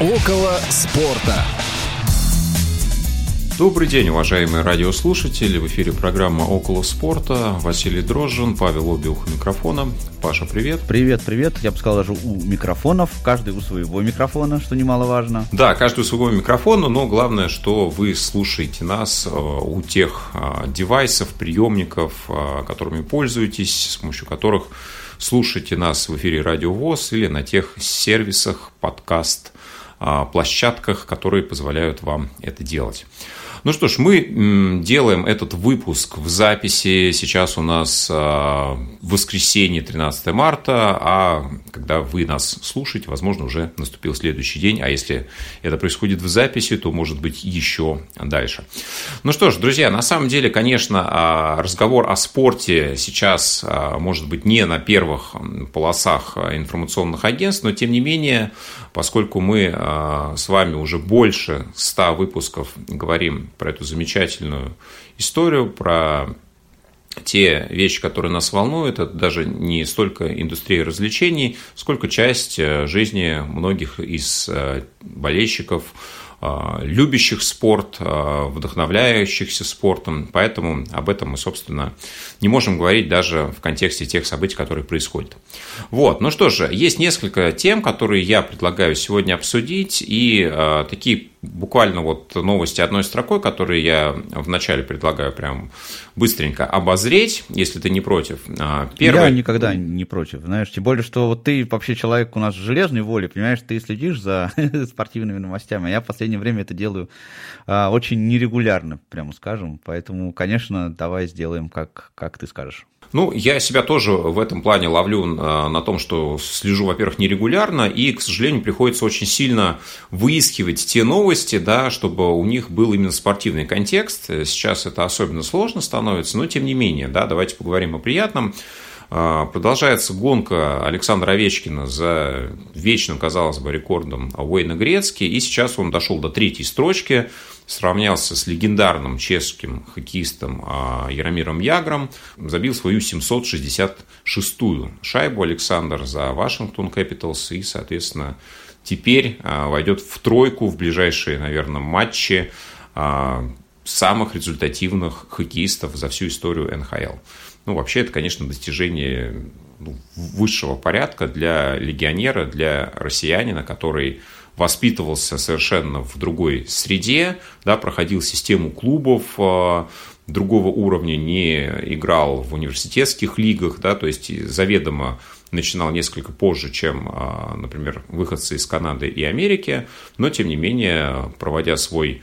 Около спорта. Добрый день, уважаемые радиослушатели. В эфире программа «Около спорта». Василий Дрожжин, Павел Обиух у микрофона. Паша, привет. Привет, привет. Я бы сказал даже у микрофонов. Каждый у своего микрофона, что немаловажно. Да, каждый у своего микрофона, но главное, что вы слушаете нас э, у тех э, девайсов, приемников, э, которыми пользуетесь, с помощью которых слушаете нас в эфире Радио ВОЗ или на тех сервисах, подкаст, площадках, которые позволяют вам это делать. Ну что ж, мы делаем этот выпуск в записи. Сейчас у нас а, воскресенье, 13 марта, а когда вы нас слушаете, возможно, уже наступил следующий день, а если это происходит в записи, то, может быть, еще дальше. Ну что ж, друзья, на самом деле, конечно, а, разговор о спорте сейчас, а, может быть, не на первых полосах информационных агентств, но, тем не менее, поскольку мы с вами уже больше 100 выпусков говорим про эту замечательную историю, про те вещи, которые нас волнуют, это даже не столько индустрия развлечений, сколько часть э, жизни многих из э, болельщиков, э, любящих спорт, вдохновляющихся спортом. Поэтому об этом мы, собственно, не можем говорить даже в контексте тех событий, которые происходят. Вот, ну что же, есть несколько тем, которые я предлагаю сегодня обсудить, и такие буквально вот новости одной строкой, которые я вначале предлагаю прям быстренько обозреть, если ты не против. А, первое... Я никогда не против, знаешь, тем более, что вот ты вообще человек у нас железной воли, понимаешь, ты следишь за спортивными новостями, а я в последнее время это делаю а, очень нерегулярно, прямо скажем, поэтому, конечно, давай сделаем, как, как ты скажешь. Ну, я себя тоже в этом плане ловлю на том, что слежу, во-первых, нерегулярно, и, к сожалению, приходится очень сильно выискивать те новости, да, чтобы у них был именно спортивный контекст. Сейчас это особенно сложно становится, но тем не менее, да, давайте поговорим о приятном. А, продолжается гонка Александра Овечкина за вечным, казалось бы, рекордом Уэйна Грецки, и сейчас он дошел до третьей строчки, сравнялся с легендарным чешским хоккеистом а, Яромиром Ягром, забил свою 766-ю шайбу Александр за Вашингтон Капиталс и, соответственно, теперь а, войдет в тройку в ближайшие, наверное, матчи самых результативных хоккеистов за всю историю НХЛ. Ну, вообще, это, конечно, достижение ну, высшего порядка для легионера, для россиянина, который воспитывался совершенно в другой среде, да, проходил систему клубов э, другого уровня, не играл в университетских лигах, да, то есть заведомо начинал несколько позже, чем, э, например, выходцы из Канады и Америки, но, тем не менее, проводя свой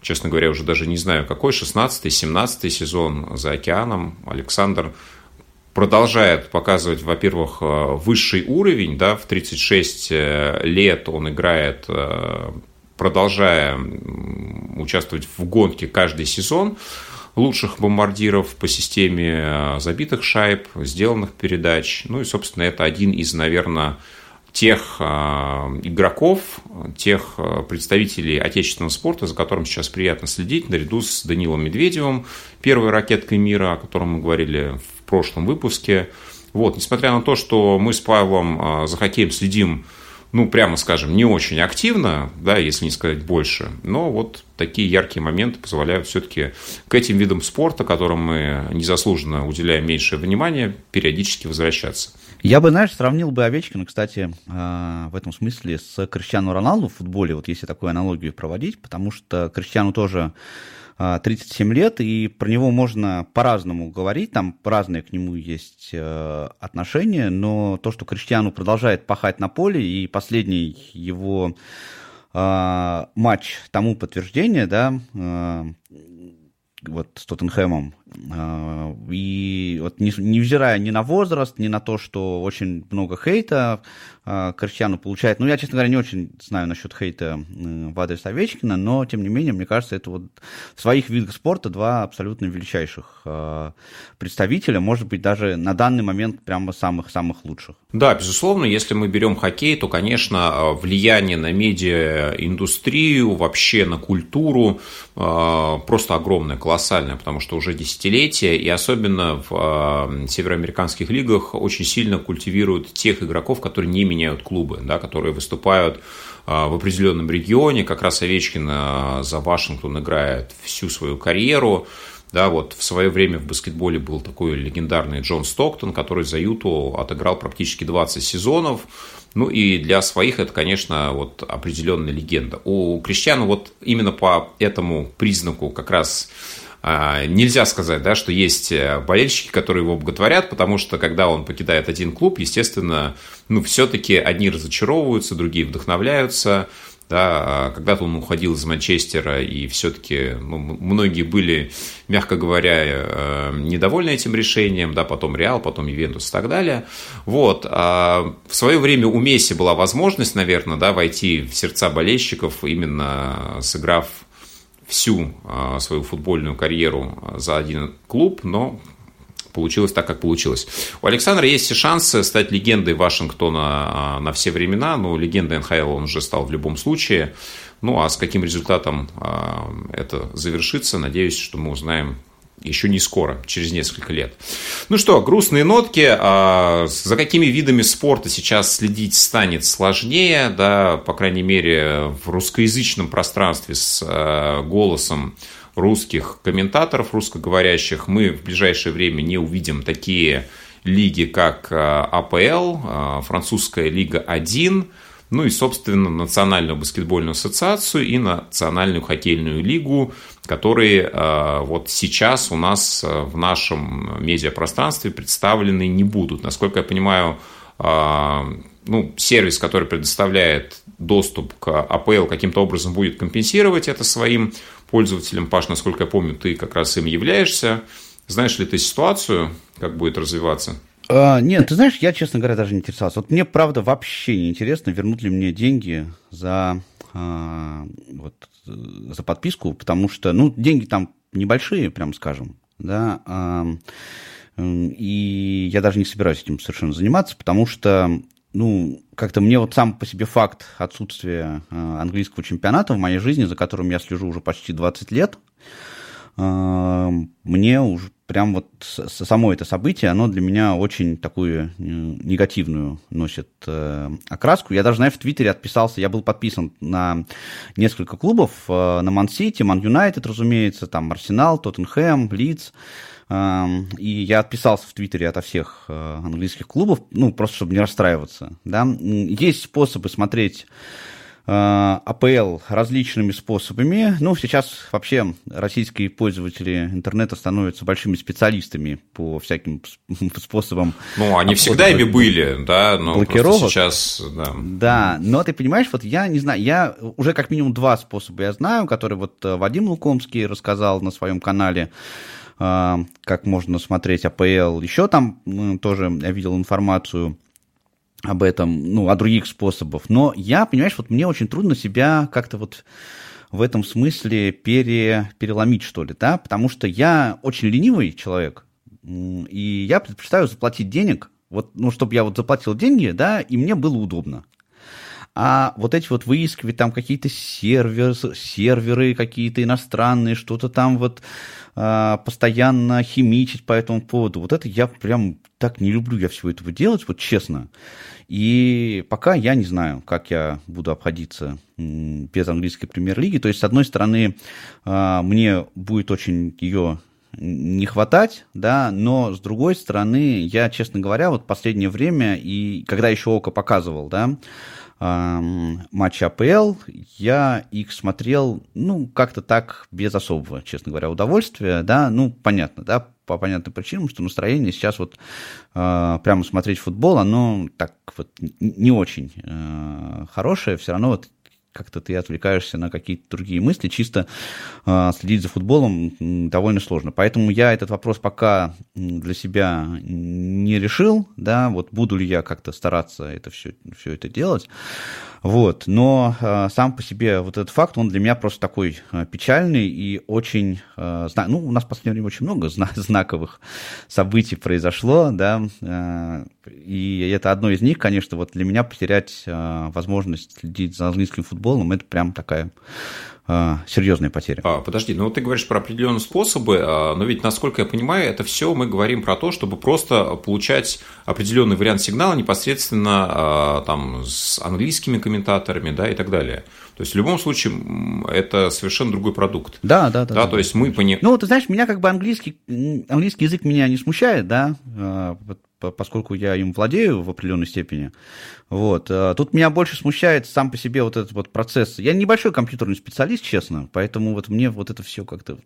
честно говоря, уже даже не знаю какой, 16-17 сезон за океаном, Александр продолжает показывать, во-первых, э, высший уровень, да, в 36 э, лет он играет, э, продолжая участвовать в гонке каждый сезон лучших бомбардиров по системе забитых шайб, сделанных передач. Ну и, собственно, это один из, наверное, тех игроков, тех представителей отечественного спорта, за которым сейчас приятно следить, наряду с Данилом Медведевым, первой ракеткой мира, о котором мы говорили в прошлом выпуске. Вот, несмотря на то, что мы с Павлом а, за хоккеем следим, ну, прямо скажем, не очень активно, да, если не сказать больше, но вот такие яркие моменты позволяют все-таки к этим видам спорта, которым мы незаслуженно уделяем меньшее внимание, периодически возвращаться. Я бы, знаешь, сравнил бы Овечкина, кстати, а, в этом смысле с Криштиану Роналду в футболе, вот если такую аналогию проводить, потому что Криштиану тоже 37 а, лет, и про него можно по-разному говорить, там разные к нему есть э, отношения, но то, что Криштиану продолжает пахать на поле, и последний его а, матч тому подтверждение, да, э, вот с Тоттенхэмом, и вот невзирая ни на возраст, ни на то, что очень много хейта а, Криштиану получает, ну, я, честно говоря, не очень знаю насчет хейта в адрес Овечкина, но, тем не менее, мне кажется, это вот в своих видах спорта два абсолютно величайших а, представителя, может быть, даже на данный момент прямо самых-самых лучших. Да, безусловно, если мы берем хоккей, то, конечно, влияние на медиа-индустрию, вообще на культуру просто огромное, колоссальное, потому что уже 10 десятилетия, и особенно в североамериканских лигах очень сильно культивируют тех игроков, которые не меняют клубы, да, которые выступают в определенном регионе. Как раз Овечкин за Вашингтон играет всю свою карьеру. Да, вот в свое время в баскетболе был такой легендарный Джон Стоктон, который за Юту отыграл практически 20 сезонов. Ну и для своих это, конечно, вот определенная легенда. У Криштиану вот именно по этому признаку как раз а, нельзя сказать, да, что есть э, болельщики, которые его боготворят, потому что когда он покидает один клуб, естественно, ну, все-таки одни разочаровываются, другие вдохновляются. Да, а когда-то он уходил из Манчестера, и все-таки ну, многие были, мягко говоря, э, недовольны этим решением, да, потом Реал, потом Ювентус и так далее. Вот. А в свое время у Месси была возможность, наверное, да, войти в сердца болельщиков, именно сыграв всю а, свою футбольную карьеру за один клуб, но получилось так, как получилось. У Александра есть все шансы стать легендой Вашингтона а, на все времена, но легендой НХЛ он уже стал в любом случае. Ну, а с каким результатом а, это завершится, надеюсь, что мы узнаем еще не скоро, через несколько лет. Ну что, грустные нотки. А, за какими видами спорта сейчас следить станет сложнее, да, по крайней мере, в русскоязычном пространстве с голосом русских комментаторов, русскоговорящих, мы в ближайшее время не увидим такие лиги, как э, АПЛ, э, французская лига 1, ну и, собственно, Национальную баскетбольную ассоциацию и Национальную хоккейную лигу, которые э, вот сейчас у нас в нашем медиапространстве представлены не будут. Насколько я понимаю, ну, сервис, который предоставляет доступ к АПЛ, каким-то образом будет компенсировать это своим пользователям. Паш, насколько я помню, ты как раз им являешься. Знаешь ли ты ситуацию, как будет развиваться? А, нет, ты знаешь, я, честно говоря, даже не интересовался. Вот мне, правда, вообще не интересно, вернут ли мне деньги за, а, вот, за подписку, потому что, ну, деньги там небольшие, прям скажем, да, а, и я даже не собираюсь этим совершенно заниматься, потому что ну, как-то мне вот сам по себе факт отсутствия э, английского чемпионата в моей жизни, за которым я слежу уже почти 20 лет, мне уже прям вот само это событие, оно для меня очень такую э, негативную носит окраску. Я даже, знаешь, в Твиттере отписался, я был подписан на несколько клубов, на Ман-Сити, Ман-Юнайтед, разумеется, там Арсенал, Тоттенхэм, Лидс, и я отписался в Твиттере ото всех э, английских клубов, ну, просто чтобы не расстраиваться. Да? Есть способы смотреть э, АПЛ различными способами. Ну, сейчас вообще российские пользователи интернета становятся большими специалистами по всяким способам. Ну, они всегда ими были, да, но блокировок. сейчас, да. Да, но ты понимаешь, вот я не знаю, я уже как минимум два способа я знаю, которые вот э, Вадим Лукомский рассказал на своем канале. А, как можно смотреть АПЛ. Еще там тоже я видел информацию об этом, ну, о других способах. Но я, понимаешь, вот мне очень трудно себя как-то вот в этом смысле пере, переломить, что ли, да, потому что я очень ленивый человек, и я предпочитаю заплатить денег, вот, ну, чтобы я вот заплатил деньги, да, и мне было удобно. А вот эти вот выискивать там какие-то сервер, серверы какие-то иностранные, что-то там вот а, постоянно химичить по этому поводу. Вот это я прям так не люблю я всего этого делать, вот честно. И пока я не знаю, как я буду обходиться без английской премьер-лиги. То есть, с одной стороны, а, мне будет очень ее не хватать, да, но с другой стороны, я, честно говоря, вот последнее время, и когда еще Око показывал, да, матч АПЛ, я их смотрел, ну, как-то так, без особого, честно говоря, удовольствия, да, ну, понятно, да, по понятным причинам, что настроение сейчас вот э, прямо смотреть футбол, оно так вот не очень э, хорошее, все равно вот как-то ты отвлекаешься на какие-то другие мысли, чисто э, следить за футболом довольно сложно. Поэтому я этот вопрос пока для себя не решил, да, вот буду ли я как-то стараться это все, все это делать. Вот, но э, сам по себе вот этот факт, он для меня просто такой э, печальный и очень, э, зна... ну, у нас в последнее время очень много зна- знаковых событий произошло, да, и это одно из них, конечно, вот для меня потерять возможность следить за английским футболом футболом, это прям такая э, серьезная потеря. А, подожди, ну ты говоришь про определенные способы, а, но ведь, насколько я понимаю, это все мы говорим про то, чтобы просто получать определенный вариант сигнала непосредственно а, там с английскими комментаторами, да, и так далее. То есть в любом случае это совершенно другой продукт. Да, да, да. Да, да то есть мы пони... Ну, ты знаешь, меня как бы английский, английский язык меня не смущает, да, а, поскольку я им владею в определенной степени. Вот. А, тут меня больше смущает сам по себе вот этот вот процесс. Я небольшой компьютерный специалист, честно, поэтому вот мне вот это все как-то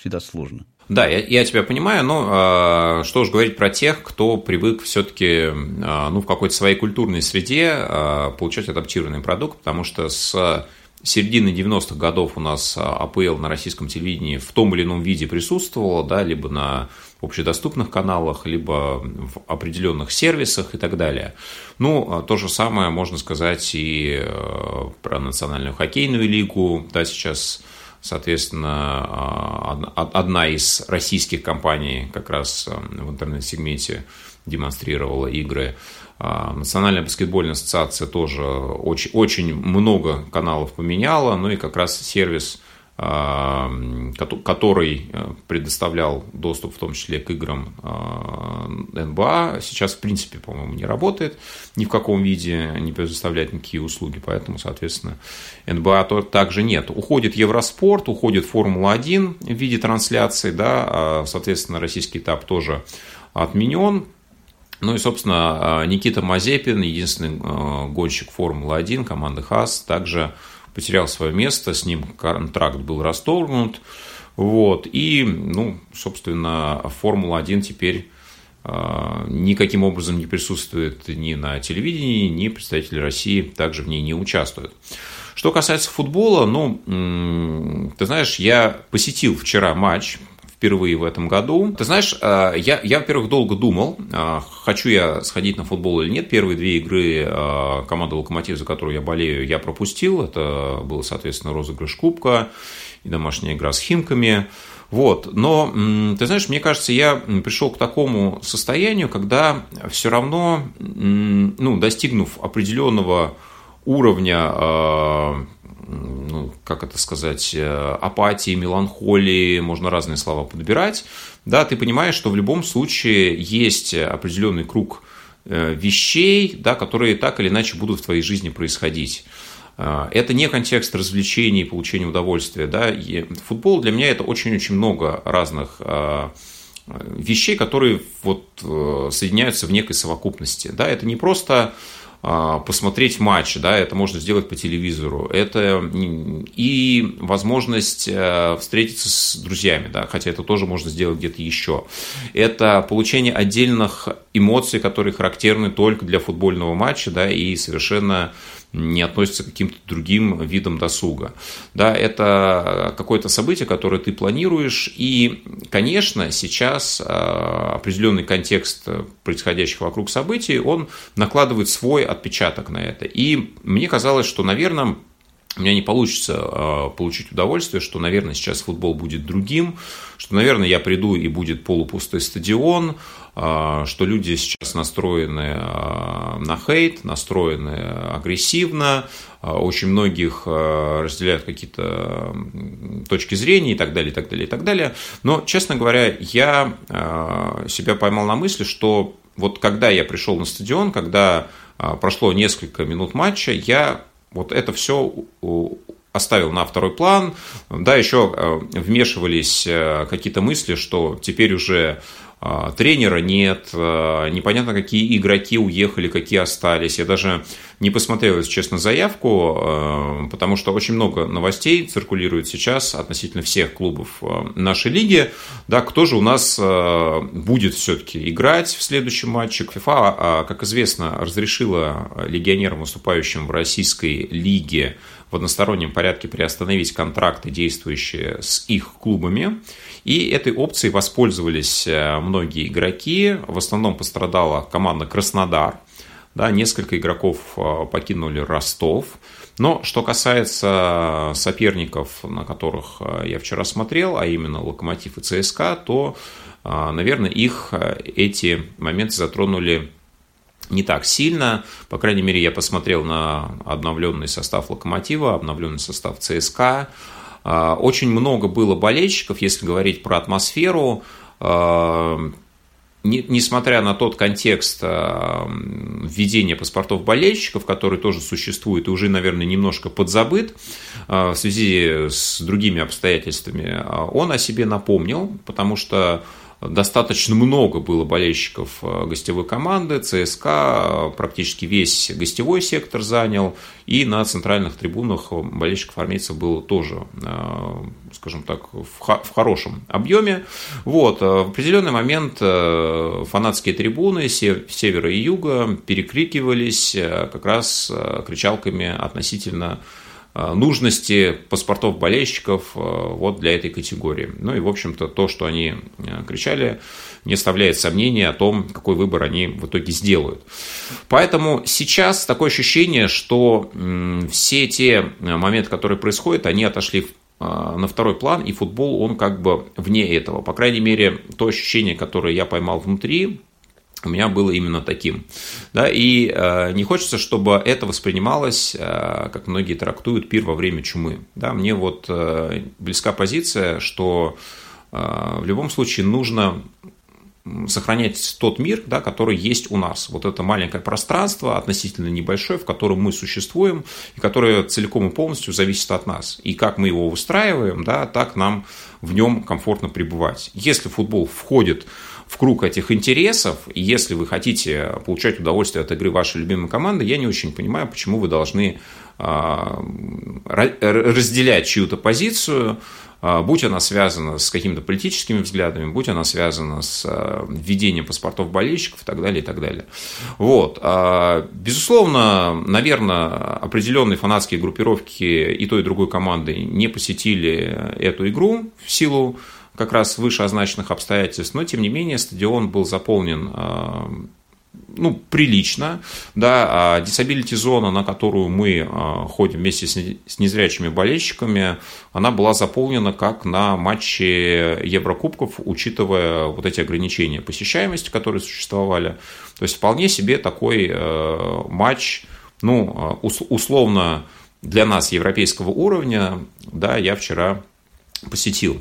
всегда сложно. Да, я, я тебя понимаю, но э, что уж говорить про тех, кто привык все-таки э, ну, в какой-то своей культурной среде э, получать адаптированный продукт, потому что с середины 90-х годов у нас АПЛ на российском телевидении в том или ином виде присутствовала, да, либо на общедоступных каналах, либо в определенных сервисах и так далее. Ну, то же самое можно сказать и про Национальную хоккейную лигу, да, сейчас Соответственно, а, одна из российских компаний как раз эм, в интернет-сегменте демонстрировала игры. А, Национальная баскетбольная ассоциация тоже очень, очень много каналов поменяла, ну и как раз сервис а, который э, предоставлял доступ в том числе к играм а, НБА, сейчас в принципе, по-моему, не работает ни в каком виде, не предоставляет никакие услуги, поэтому, соответственно, НБА также нет. Уходит Евроспорт, уходит Формула-1 в виде трансляции, да, а, соответственно, российский этап тоже отменен, ну и, собственно, Никита Мазепин, единственный гонщик Формулы-1 команды ХАС, также потерял свое место, с ним контракт был расторгнут. Вот, и, ну, собственно, Формула-1 теперь э, никаким образом не присутствует ни на телевидении, ни представители России также в ней не участвуют. Что касается футбола, ну, ты знаешь, я посетил вчера матч впервые в этом году. Ты знаешь, э, я, я во-первых, долго думал, э, хочу я сходить на футбол или нет. Первые две игры э, команды «Локомотив», за которую я болею, я пропустил. Это был, соответственно, розыгрыш Кубка и домашняя игра с Химками. Вот. Но, ты знаешь, мне кажется, я пришел к такому состоянию, когда все равно, ну, достигнув определенного уровня ну, как это сказать, э, апатии, меланхолии, можно разные слова подбирать, да, ты понимаешь, что в любом случае есть определенный круг э, вещей, да, которые так или иначе будут в твоей жизни происходить. Э, это не контекст развлечений, получения удовольствия. Да. И футбол для меня это очень-очень много разных вещей, которые вот соединяются в некой совокупности. Да. Это не просто посмотреть матч, да, это можно сделать по телевизору, это и возможность э, встретиться с друзьями, да, хотя это тоже можно сделать где-то еще. Это получение отдельных эмоций, которые характерны только для футбольного матча, да, и совершенно не относится к каким-то другим видам досуга. Да, это какое-то событие, которое ты планируешь, и, конечно, сейчас а, определенный контекст происходящих вокруг событий, он накладывает свой отпечаток на это. И мне казалось, что, наверное, у меня не получится э, получить удовольствие, что, наверное, сейчас футбол будет другим, что, наверное, я приду и будет полупустой стадион, что люди сейчас настроены э, на хейт, настроены агрессивно, очень многих разделяют какие-то точки зрения и так далее, и так далее, и так далее. Но, честно говоря, я себя поймал на мысли, что вот когда я пришел на стадион, когда прошло несколько минут матча, я вот это все оставил на второй план. Да, еще э, вмешивались э, какие-то мысли, что теперь уже а, тренера нет, а, непонятно, какие игроки уехали, какие остались. Я даже не посмотрел, если честно, заявку, а, потому что очень много новостей циркулирует сейчас относительно всех клубов нашей лиги. Да, кто же у нас будет все-таки играть в следующем матче? ФИФА, как известно, разрешила легионерам, выступающим в российской лиге, в одностороннем порядке приостановить контракты, действующие с их клубами. И этой опцией воспользовались э, многие игроки. В основном пострадала команда Краснодар. Да, несколько игроков э, покинули Ростов. Но что касается соперников, на которых э, я вчера смотрел, а именно Локомотив и ЦСКА, то, наверное, их эти моменты затронули не так сильно. По крайней мере, я посмотрел на обновленный состав «Локомотива», обновленный состав ЦСКА. Очень много было болельщиков, если говорить про атмосферу не, несмотря на тот контекст э, введения паспортов болельщиков, который тоже существует и уже, наверное, немножко подзабыт в связи с другими обстоятельствами, он о себе напомнил, потому что достаточно много было болельщиков э, гостевой команды, ЦСКА практически весь гостевой сектор занял, и на центральных трибунах болельщиков армейцев было тоже, э, скажем так, в хорошем объеме. Вот, э, в определенный момент фанатские трибуны севера и юга перекрикивались как раз кричалками относительно Э, нужности паспортов болельщиков э, вот для этой категории. Ну и, в общем-то, то, что они э, кричали, не оставляет сомнения о том, какой выбор они в итоге сделают. Поэтому сейчас такое ощущение, что все те моменты, которые происходят, они отошли на второй план, и футбол, он как бы вне этого. По крайней мере, то ощущение, которое я поймал внутри, у меня было именно таким. Да, и э, не хочется, чтобы это воспринималось, э, как многие трактуют, пир во время чумы. Да, мне вот э, близка позиция, что э, в любом случае нужно сохранять тот мир, да, который есть у нас. Вот это маленькое пространство, относительно небольшое, в котором мы существуем, и которое целиком и полностью зависит от нас. И как мы его выстраиваем, да, так нам в нем комфортно пребывать. Если футбол входит в круг этих интересов, и если вы хотите получать удовольствие от игры вашей любимой команды, я не очень понимаю, почему вы должны а, разделять чью-то позицию, а, будь она связана с какими-то политическими взглядами, будь она связана с а, введением паспортов болельщиков и так далее, и так далее. Вот. Безусловно, наверное, определенные фанатские группировки и той, и другой команды не посетили эту игру в силу как раз вышеозначенных обстоятельств, но тем не менее стадион был заполнен а, ну, прилично, да, а disability зона, на которую мы а, ходим вместе с незрячими болельщиками, она была заполнена как на матче Еврокубков, учитывая вот эти ограничения посещаемости, которые существовали. То есть вполне себе такой э, матч, ну, условно для нас европейского уровня, да, я вчера посетил.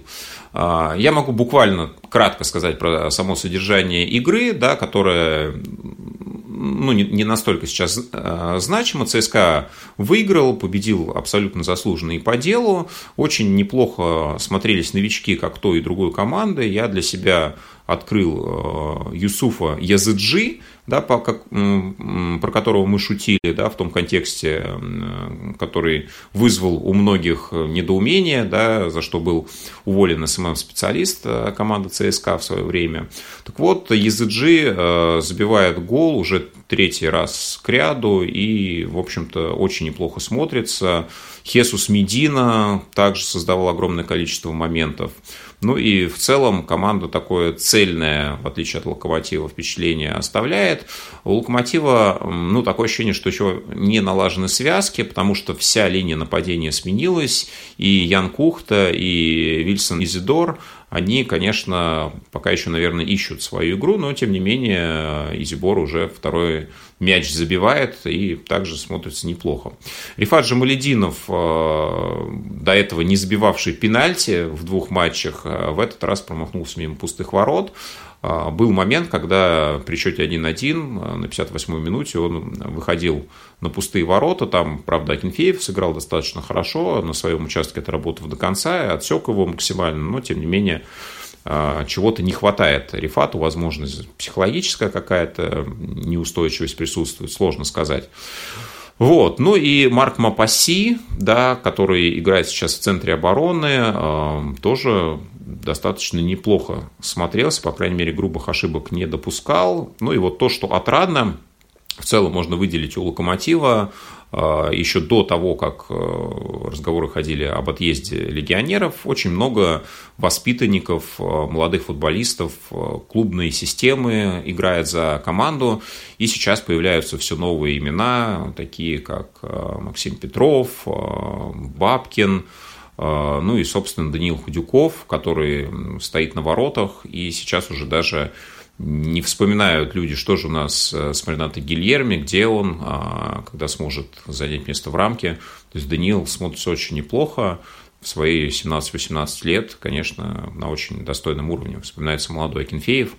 А, я могу буквально кратко сказать про само содержание игры, да, которая ну, не, не настолько сейчас э, значимо. ЦСКА выиграл, победил абсолютно заслуженно и по делу. Очень неплохо смотрелись новички, как той и другой команды. Я для себя открыл э, Юсуфа Языджи, да, по, как, про которого мы шутили да, в том контексте, который вызвал у многих недоумение, да, за что был уволен SMM-специалист э, команды ЦСКА в свое время. Так вот, Языджи э, забивает гол уже третий раз к ряду и, в общем-то, очень неплохо смотрится. Хесус Медина также создавал огромное количество моментов. Ну и в целом команда такое цельное, в отличие от Локомотива, впечатление оставляет. У Локомотива, ну, такое ощущение, что еще не налажены связки, потому что вся линия нападения сменилась, и Ян Кухта, и Вильсон Изидор, они, конечно, пока еще, наверное, ищут свою игру, но, тем не менее, Изибор уже второй мяч забивает и также смотрится неплохо. Рифат Джамалединов, э, до этого не забивавший пенальти в двух матчах, э, в этот раз промахнулся мимо пустых ворот. Э, был момент, когда при счете 1-1 на 58-й минуте он выходил на пустые ворота. Там, правда, Акинфеев сыграл достаточно хорошо. На своем участке отработав до конца, отсек его максимально, но, тем не менее, чего-то не хватает Рифату, возможно, психологическая какая-то неустойчивость присутствует, сложно сказать. Вот. Ну и Марк Мапаси, да, который играет сейчас в центре обороны, а, тоже достаточно неплохо смотрелся, по крайней мере, грубых ошибок не допускал. Ну и вот то, что отрадно, в целом можно выделить у Локомотива а, еще до того, как э, разговоры ходили об отъезде легионеров, очень много воспитанников, э, молодых футболистов, э, клубные системы играет за команду, и сейчас появляются все новые имена, такие как Максим Петров, Бабкин, ну и, собственно, Даниил Худюков, который стоит на воротах и сейчас уже даже не вспоминают люди, что же у нас с Маринатой Гильерми, где он, а, когда сможет занять место в рамке. То есть Даниил смотрится очень неплохо. В свои 17-18 лет, конечно, на очень достойном уровне. Вспоминается молодой Акинфеев,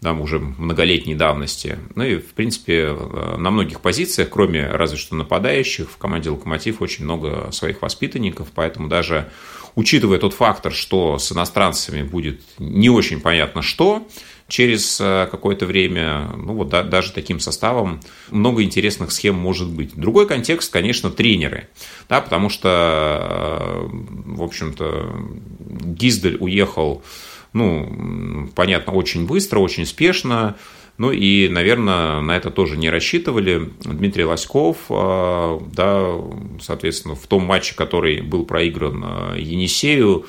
там уже многолетней давности. Ну и, в принципе, на многих позициях, кроме разве что нападающих, в команде «Локомотив» очень много своих воспитанников, поэтому даже учитывая тот фактор, что с иностранцами будет не очень понятно что, через э, какое-то время, ну вот да, даже таким составом много интересных схем может быть. Другой контекст, конечно, тренеры, да, потому что, э, в общем-то, Гиздель уехал, ну, понятно, очень быстро, очень спешно, ну и, наверное, на это тоже не рассчитывали. Дмитрий Лоськов, э, да, соответственно, в том матче, который был проигран Енисею,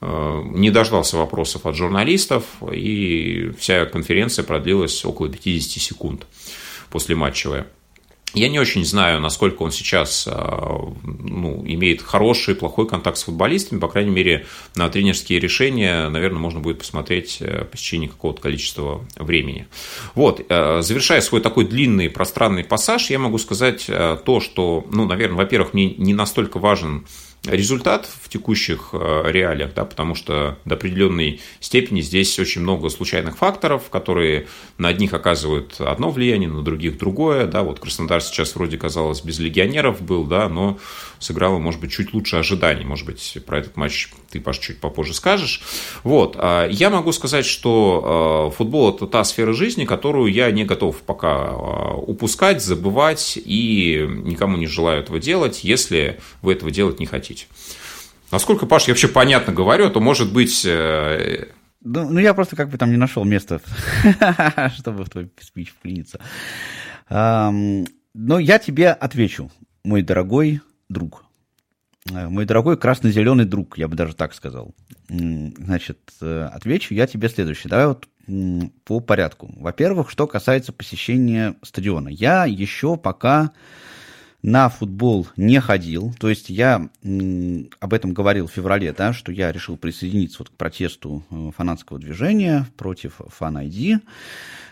Э, не дождался вопросов от журналистов, и вся конференция продлилась около 50 секунд после матчевая. Я не очень знаю, насколько он сейчас э, ну, имеет хороший, плохой контакт с футболистами. По крайней мере, на тренерские решения, наверное, можно будет посмотреть э, по течение какого-то количества времени. Вот, завершая свой такой длинный, пространный пассаж, я могу сказать то, что, ну, наверное, во-первых, мне не настолько важен результат в текущих э, реалиях, да, потому что до определенной степени здесь очень много случайных факторов, которые на одних оказывают одно влияние, на других другое. Да, вот Краснодар сейчас вроде казалось без легионеров был, да, но сыграла, может быть, чуть лучше ожиданий. Может быть, про этот матч ты, Паш, чуть попозже скажешь. Вот. А я могу сказать, что э, футбол – это та сфера жизни, которую я не готов пока э, упускать, забывать и никому не желаю этого делать, если вы этого делать не хотите. Насколько, Паш, я вообще понятно говорю, а то может быть... Э, ну, ну, я просто как бы там не нашел места, чтобы в твой спич вклиниться. Но я тебе отвечу, мой дорогой друг. Э, мой дорогой красно-зеленый друг, я бы даже так сказал. Значит, э, отвечу я тебе следующее. Давай вот по порядку. Во-первых, что касается посещения стадиона. Я еще пока на футбол не ходил. То есть я об этом говорил в феврале, да, что я решил присоединиться вот к протесту э, фанатского движения против FanID.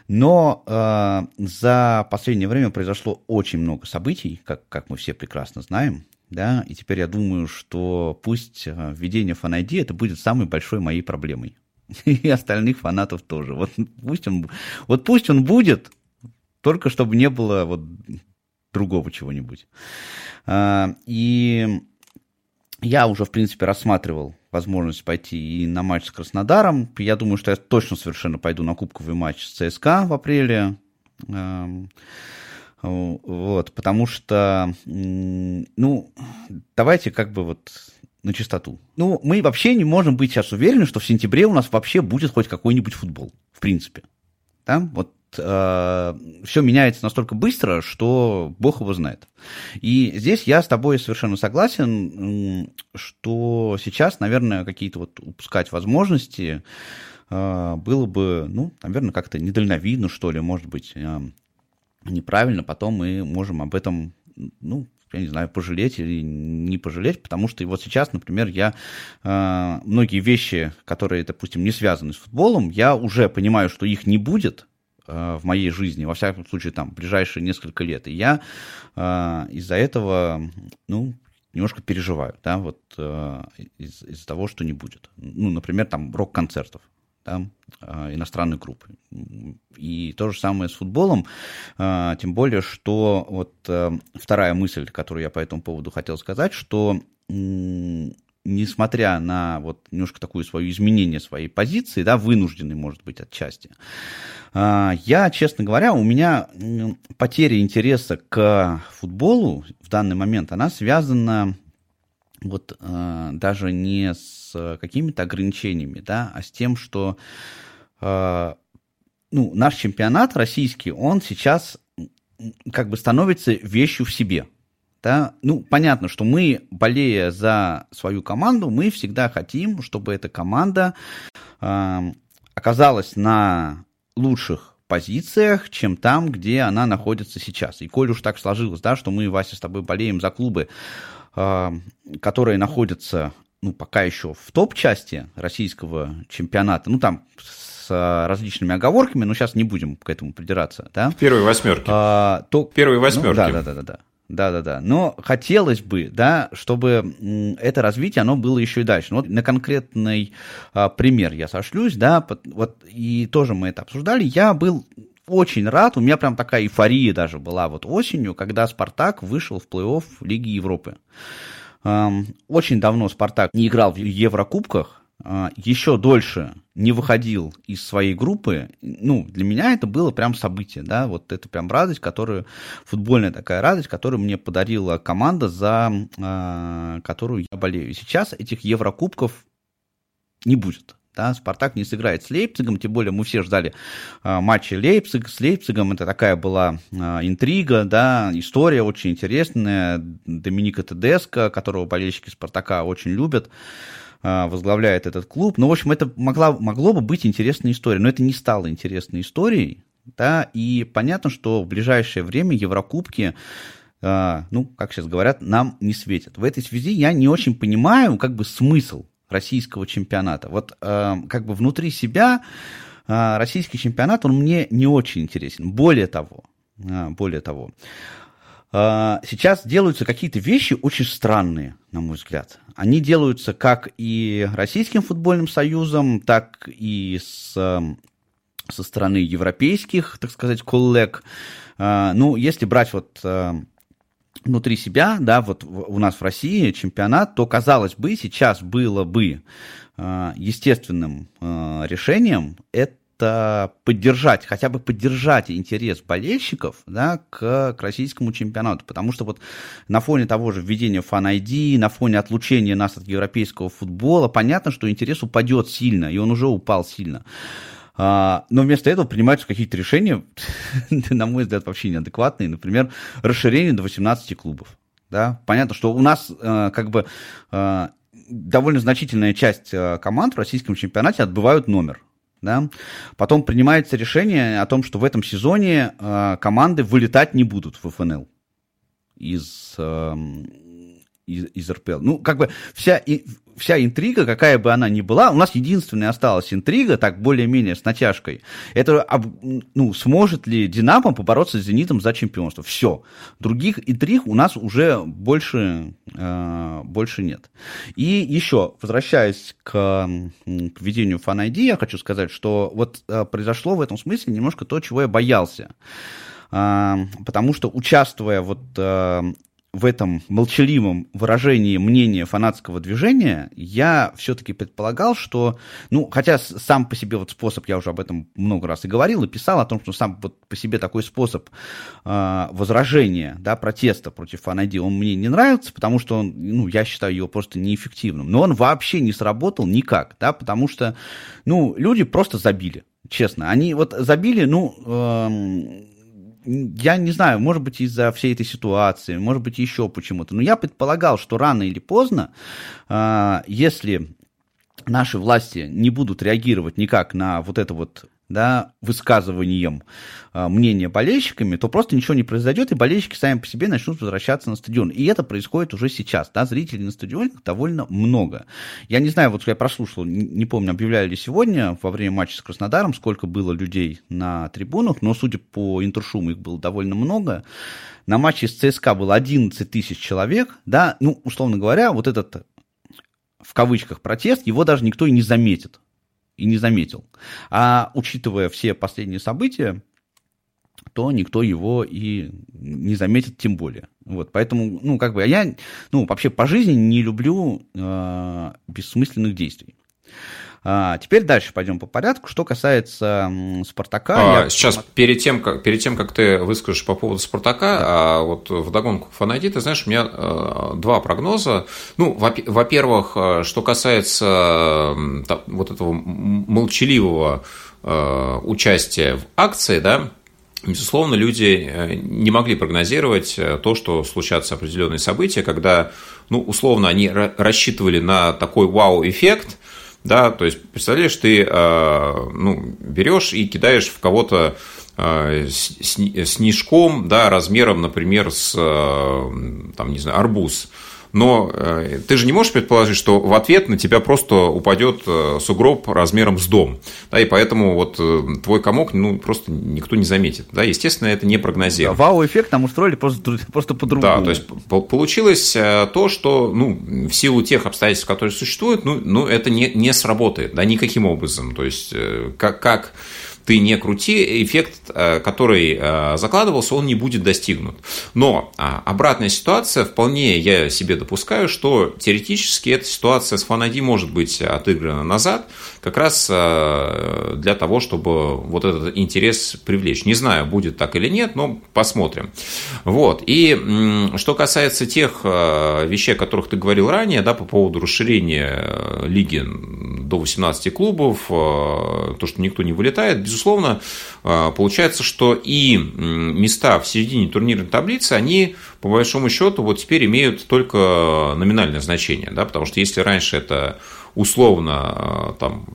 Но э, за последнее время произошло очень много событий, как, как мы все прекрасно знаем. Да, и теперь я думаю, что пусть э, введение FanID это будет самой большой моей проблемой. И остальных фанатов тоже. Вот пусть он, вот пусть он будет, только чтобы не было вот другого чего-нибудь. А, и я уже, в принципе, рассматривал возможность пойти и на матч с Краснодаром. Я думаю, что я точно совершенно пойду на кубковый матч с ЦСКА в апреле. Вот, потому что, ну, давайте как бы вот на чистоту. Ну, мы вообще не можем быть сейчас уверены, что в сентябре у нас вообще будет хоть какой-нибудь футбол, в принципе. Да? Вот э, все меняется настолько быстро, что Бог его знает. И здесь я с тобой совершенно согласен, что сейчас, наверное, какие-то вот упускать возможности э, было бы, ну, наверное, как-то недальновидно, что ли, может быть, э, неправильно. Потом мы можем об этом, ну, я не знаю, пожалеть или не пожалеть, потому что вот сейчас, например, я э, многие вещи, которые, допустим, не связаны с футболом, я уже понимаю, что их не будет, Э, в моей жизни, во всяком случае, там, ближайшие несколько лет. И я э, из-за этого, ну, немножко переживаю, да, вот э, из- из-за того, что не будет. Ну, например, там, рок-концертов, да, э, иностранной группы. И то же самое с футболом, э, тем более, что вот э, вторая мысль, которую я по этому поводу хотел сказать, что несмотря на вот немножко такое свое изменение своей позиции, да, вынужденный, может быть, отчасти, а, я, честно говоря, у меня потеря интереса к футболу в данный момент, она связана вот а, даже не с какими-то ограничениями, да, а с тем, что а, ну, наш чемпионат российский, он сейчас как бы становится вещью в себе – да? Ну, понятно, что мы, болея за свою команду, мы всегда хотим, чтобы эта команда э, оказалась на лучших позициях, чем там, где она находится сейчас. И коль уж так сложилось, да, что мы, Вася, с тобой болеем за клубы, э, которые находятся, ну, пока еще в топ-части российского чемпионата, ну, там, с различными оговорками, но сейчас не будем к этому придираться, да? В первой восьмерке. А, то... Первой восьмерке. Ну, да, да, да, да, да. Да, да, да. Но хотелось бы, да, чтобы это развитие, оно было еще и дальше. Ну, вот на конкретный а, пример я сошлюсь, да, вот и тоже мы это обсуждали. Я был очень рад, у меня прям такая эйфория даже была вот осенью, когда Спартак вышел в плей-офф Лиги Европы. Очень давно Спартак не играл в Еврокубках, а, еще дольше не выходил из своей группы, ну, для меня это было прям событие, да, вот это прям радость, которую, футбольная такая радость, которую мне подарила команда, за э, которую я болею. сейчас этих Еврокубков не будет. Да, Спартак не сыграет с Лейпцигом, тем более мы все ждали э, матча Лейпциг с Лейпцигом. Это такая была э, интрига, да, история очень интересная. Доминика Тедеско, которого болельщики Спартака очень любят. А, возглавляет этот клуб. Ну, в общем, это могла, могло бы быть интересной историей, но это не стало интересной историей, да, и понятно, что в ближайшее время Еврокубки а, ну, как сейчас говорят, нам не светят. В этой связи я не очень понимаю, как бы, смысл российского чемпионата. Вот а, как бы внутри себя российский чемпионат, он мне не очень интересен. Более того, более того, а, сейчас делаются какие-то вещи очень странные, на мой взгляд. Они делаются как и Российским футбольным союзом, так и с, со стороны европейских, так сказать, коллег. А, ну, если брать вот а, внутри себя, да, вот у нас в России чемпионат, то, казалось бы, сейчас было бы естественным решением это поддержать, хотя бы поддержать интерес болельщиков да, к, к российскому чемпионату. Потому что вот на фоне того же введения фан-ID, на фоне отлучения нас от европейского футбола, понятно, что интерес упадет сильно, и он уже упал сильно. А, но вместо этого принимаются какие-то решения, на мой взгляд, вообще неадекватные. Например, расширение до 18 клубов. Да? Понятно, что у нас э, как бы э, довольно значительная часть э, команд в российском чемпионате отбывают номер. Да? Потом принимается решение о том, что в этом сезоне команды вылетать не будут в ФНЛ из, э, из, РПЛ. Ну, как бы вся, и, вся интрига, какая бы она ни была, у нас единственная осталась интрига, так более-менее с натяжкой, это ну, сможет ли Динамо побороться с Зенитом за чемпионство. Все. Других интриг у нас уже больше, э, больше нет. И еще, возвращаясь к, к ведению Fan ID, я хочу сказать, что вот э, произошло в этом смысле немножко то, чего я боялся. Э, потому что, участвуя вот э, в этом молчаливом выражении мнения фанатского движения я все-таки предполагал, что, ну, хотя сам по себе вот способ, я уже об этом много раз и говорил, и писал о том, что сам вот по себе такой способ э, возражения, да, протеста против фанайди, он мне не нравится, потому что он, ну, я считаю его просто неэффективным. Но он вообще не сработал никак, да, потому что, ну, люди просто забили, честно. Они вот забили, ну, э, я не знаю, может быть, из-за всей этой ситуации, может быть, еще почему-то, но я предполагал, что рано или поздно, а, если наши власти не будут реагировать никак на вот это вот да, высказыванием э, мнения болельщиками, то просто ничего не произойдет, и болельщики сами по себе начнут возвращаться на стадион. И это происходит уже сейчас. Да, зрителей на стадионах довольно много. Я не знаю, вот я прослушал, не помню, объявляли ли сегодня во время матча с Краснодаром, сколько было людей на трибунах, но, судя по интершуму, их было довольно много. На матче с ЦСКА было 11 тысяч человек, да, ну, условно говоря, вот этот в кавычках протест, его даже никто и не заметит и не заметил. А учитывая все последние события, то никто его и не заметит тем более. Вот, поэтому, ну, как бы, я, ну, вообще по жизни не люблю э, бессмысленных действий. А, теперь дальше пойдем по порядку. Что касается Спартака. А, я... Сейчас, перед тем, как, перед тем, как ты выскажешь по поводу Спартака, да. а вот в догонку к Фанайди, ты знаешь, у меня а, два прогноза. Ну, во-первых, а, что касается та, вот этого молчаливого а, участия в акции, да, Безусловно, люди э, не могли прогнозировать э, то, что случатся определенные события, когда, ну, условно, они рассчитывали на такой вау-эффект, да, то есть, представляешь, ты э, ну, берешь и кидаешь в кого-то э, снежком, да, размером, например, с, э, там, не знаю, арбуз. Но э, ты же не можешь предположить, что в ответ на тебя просто упадет э, сугроб размером с дом. Да, и поэтому вот э, твой комок ну, просто никто не заметит. Да, естественно, это не прогнозируемо. Вау-эффект там устроили просто, просто по-другому. Да, то есть получилось то, что ну, в силу тех обстоятельств, которые существуют, ну, ну это не, не сработает да, никаким образом. То есть как, как ты не крути, эффект, э, который э, закладывался, он не будет достигнут. Но а, обратная ситуация, вполне я себе допускаю, что теоретически эта ситуация с Фанади может быть отыграна назад, как раз э, для того, чтобы вот этот интерес привлечь. Не знаю, будет так или нет, но посмотрим. Вот. И что касается тех вещей, о которых ты говорил ранее, да, по поводу расширения лиги до 18 клубов, то, что никто не вылетает, безусловно, получается, что и места в середине турнирной таблицы, они, по большому счету, вот теперь имеют только номинальное значение, да, потому что если раньше это условно а, там,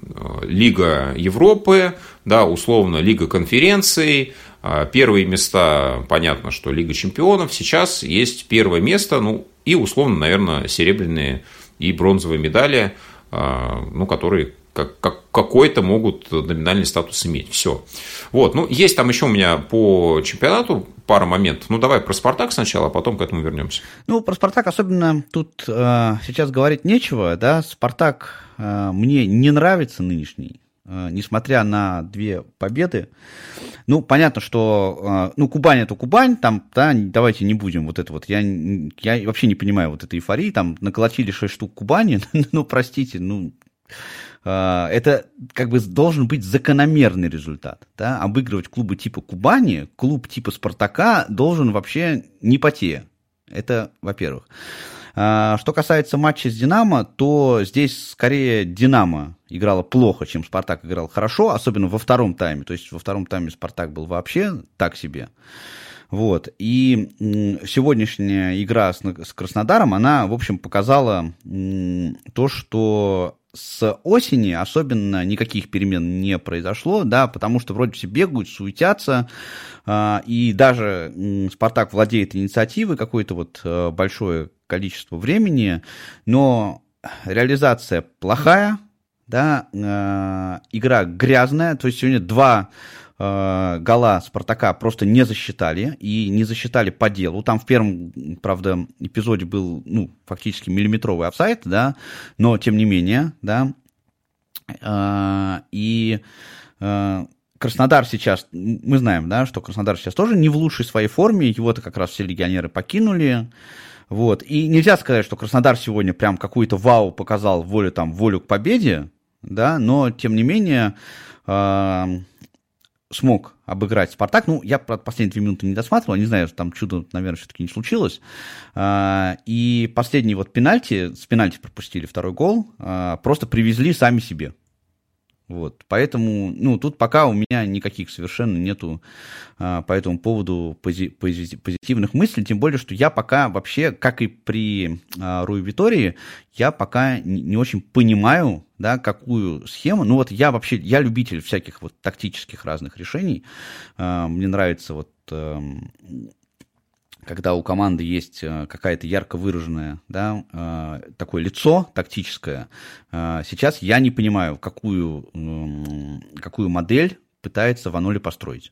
Лига Европы, да, условно Лига конференций, а, первые места, понятно, что Лига чемпионов, сейчас есть первое место, ну и условно, наверное, серебряные и бронзовые медали, ну, которые как, как, какой-то могут номинальный статус иметь. Все. Вот. Ну, есть там еще у меня по чемпионату пара моментов. Ну, давай про «Спартак» сначала, а потом к этому вернемся. Ну, про «Спартак» особенно тут э, сейчас говорить нечего. Да? «Спартак» э, мне не нравится нынешний, э, несмотря на две победы. Ну, понятно, что, э, ну, Кубань это Кубань, там, да, давайте не будем вот это вот, я, я вообще не понимаю вот этой эйфории, там наколотили 6 штук Кубани, ну, простите, ну, это как бы должен быть закономерный результат. Да? Обыгрывать клубы типа Кубани, клуб типа Спартака должен вообще не потея. Это во-первых. А, что касается матча с Динамо, то здесь скорее Динамо играла плохо, чем Спартак играл хорошо, особенно во втором тайме. То есть во втором тайме Спартак был вообще так себе. Вот. И сегодняшняя игра с, Краснодаром, она, в общем, показала то, что с осени особенно никаких перемен не произошло, да, потому что вроде все бегают, суетятся, а, и даже Спартак владеет инициативой какое-то вот э, большое количество времени, но реализация плохая, да, э, игра грязная, то есть сегодня два э, гола Спартака просто не засчитали, и не засчитали по делу. Там в первом, правда, эпизоде был, ну, фактически миллиметровый офсайт, да, но тем не менее, да, э, и э, Краснодар сейчас, мы знаем, да, что Краснодар сейчас тоже не в лучшей своей форме, его-то как раз все легионеры покинули, вот, и нельзя сказать, что Краснодар сегодня прям какую-то вау показал волю, там, волю к победе, да, но, тем не менее, э, смог обыграть Спартак. Ну, я последние две минуты не досматривал, не знаю, там чудо, наверное, все-таки не случилось. А, и последний вот пенальти, с пенальти пропустили второй гол, а, просто привезли сами себе. Вот, поэтому, ну, тут пока у меня никаких совершенно нету а, по этому поводу пози пози позитивных мыслей, тем более, что я пока вообще, как и при а, Руи Витории, я пока не, не очень понимаю, да, какую схему, ну, вот я вообще, я любитель всяких вот тактических разных решений, а, мне нравится вот... Когда у команды есть э, какая-то ярко выраженное да, э, такое лицо тактическое, э, сейчас я не понимаю, какую, какую модель пытается Ваноли построить.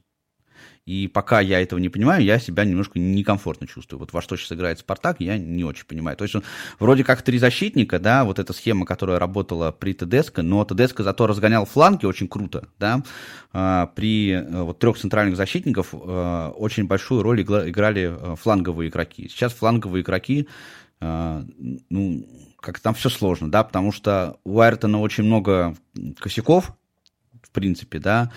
И пока я этого не понимаю, я себя немножко некомфортно чувствую. Вот во что сейчас играет Спартак, я не очень понимаю. То есть он вроде как три защитника, да, вот эта схема, которая работала при ТДСК, но ТДСК зато разгонял фланги очень круто, да. А, при э, вот, трех центральных защитников э, очень большую роль играли э, фланговые игроки. Сейчас фланговые игроки, ну, как там все сложно, да, потому что у Айртона очень много косяков, в принципе, да.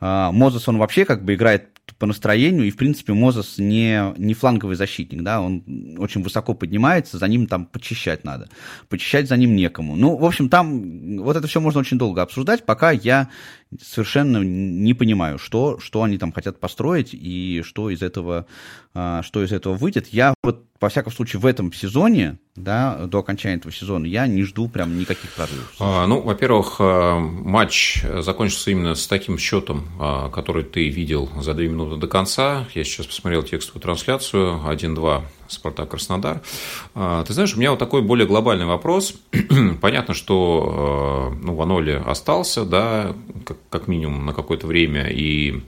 А, Мозес, он вообще как бы играет по настроению, и, в принципе, Мозес не, не фланговый защитник, да, он очень высоко поднимается, за ним там почищать надо. Почищать за ним некому. Ну, в общем, там вот это все можно очень долго обсуждать, пока я совершенно не понимаю, что, что они там хотят построить и что из этого, а, что из этого выйдет. Я вот, во всяком случае, в этом сезоне, да, до окончания этого сезона, я не жду прям никаких прорывов. А, ну, во-первых, а, матч закончился именно с таким счетом, а, который ты видел за две минуты до конца. Я сейчас посмотрел текстовую трансляцию 1-2 Спартак Краснодар. Ты знаешь, у меня вот такой более глобальный вопрос. Понятно, что ну, Ваноли остался, да, как, как минимум на какое-то время, и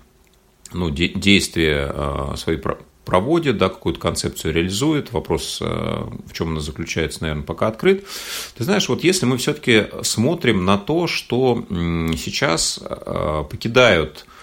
ну, де- действия свои проводит, да, какую-то концепцию реализует. Вопрос, в чем она заключается, наверное, пока открыт. Ты знаешь, вот если мы все-таки смотрим на то, что сейчас покидают Э,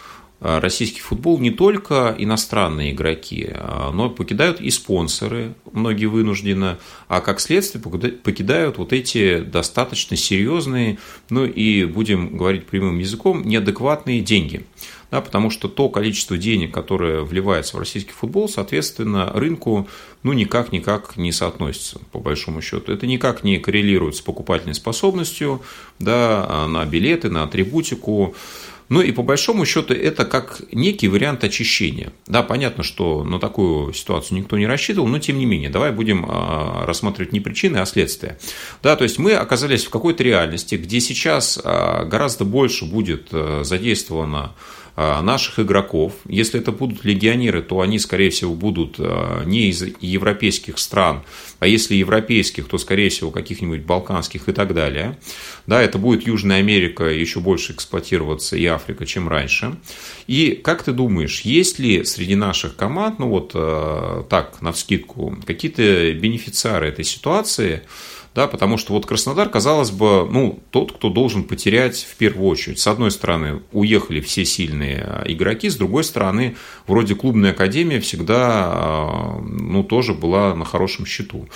российский футбол не только иностранные игроки, э, но покидают и спонсоры, многие вынуждены, а как следствие покидают вот эти достаточно серьезные, ну и, будем говорить прямым языком, неадекватные деньги. Да, потому что то количество денег, которое вливается в российский футбол, соответственно, рынку ну, никак-никак не соотносится, по большому счету. Это никак не коррелирует с покупательной способностью да, на билеты, на атрибутику. Ну и по большому счету это как некий вариант очищения. Да, понятно, что на такую ситуацию никто не рассчитывал, но тем не менее, давай будем а, рассматривать не причины, а следствия. Да, то есть мы оказались в какой-то реальности, где сейчас а, гораздо больше будет а, задействовано наших игроков. Если это будут легионеры, то они, скорее всего, будут а, не из европейских стран, а если европейских, то, скорее всего, каких-нибудь балканских и так далее. Да, это будет Южная Америка еще больше эксплуатироваться и Африка, чем раньше. И как ты думаешь, есть ли среди наших команд, ну вот а, так, на вскидку, какие-то бенефициары этой ситуации, да, потому что вот Краснодар, казалось бы, ну, тот, кто должен потерять в первую очередь. С одной стороны, уехали все сильные а, игроки, с другой стороны, вроде клубная академия всегда, а, ну, тоже была на хорошем счету.